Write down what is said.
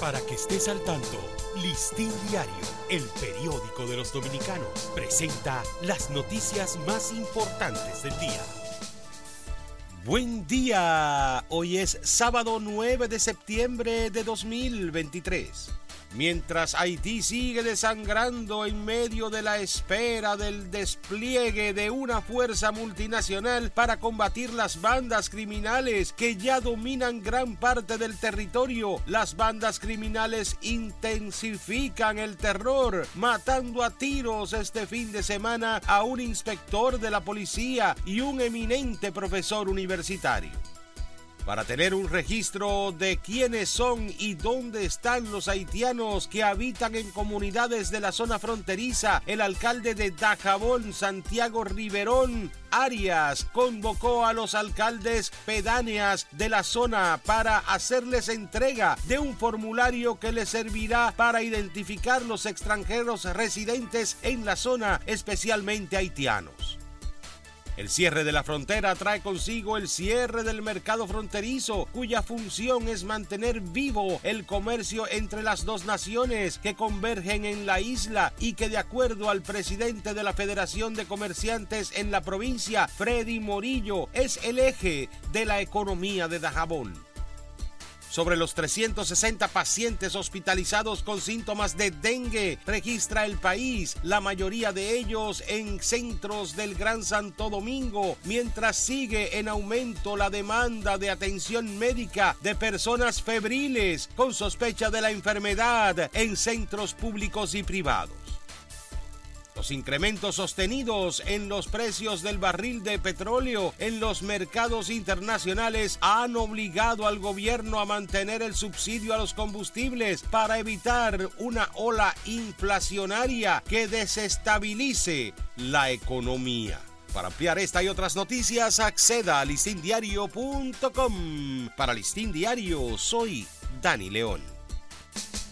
Para que estés al tanto, Listín Diario, el periódico de los dominicanos, presenta las noticias más importantes del día. Buen día, hoy es sábado 9 de septiembre de 2023. Mientras Haití sigue desangrando en medio de la espera del despliegue de una fuerza multinacional para combatir las bandas criminales que ya dominan gran parte del territorio, las bandas criminales intensifican el terror, matando a tiros este fin de semana a un inspector de la policía y un eminente profesor universitario para tener un registro de quiénes son y dónde están los haitianos que habitan en comunidades de la zona fronteriza. El alcalde de Dajabón, Santiago Riverón, Arias, convocó a los alcaldes pedáneas de la zona para hacerles entrega de un formulario que les servirá para identificar los extranjeros residentes en la zona, especialmente haitianos. El cierre de la frontera trae consigo el cierre del mercado fronterizo, cuya función es mantener vivo el comercio entre las dos naciones que convergen en la isla y que de acuerdo al presidente de la Federación de Comerciantes en la provincia, Freddy Morillo, es el eje de la economía de Dajabón sobre los 360 pacientes hospitalizados con síntomas de dengue registra el país, la mayoría de ellos en centros del Gran Santo Domingo, mientras sigue en aumento la demanda de atención médica de personas febriles con sospecha de la enfermedad en centros públicos y privados. Los incrementos sostenidos en los precios del barril de petróleo en los mercados internacionales han obligado al gobierno a mantener el subsidio a los combustibles para evitar una ola inflacionaria que desestabilice la economía. Para ampliar esta y otras noticias, acceda a listindiario.com. Para Listín Diario, soy Dani León.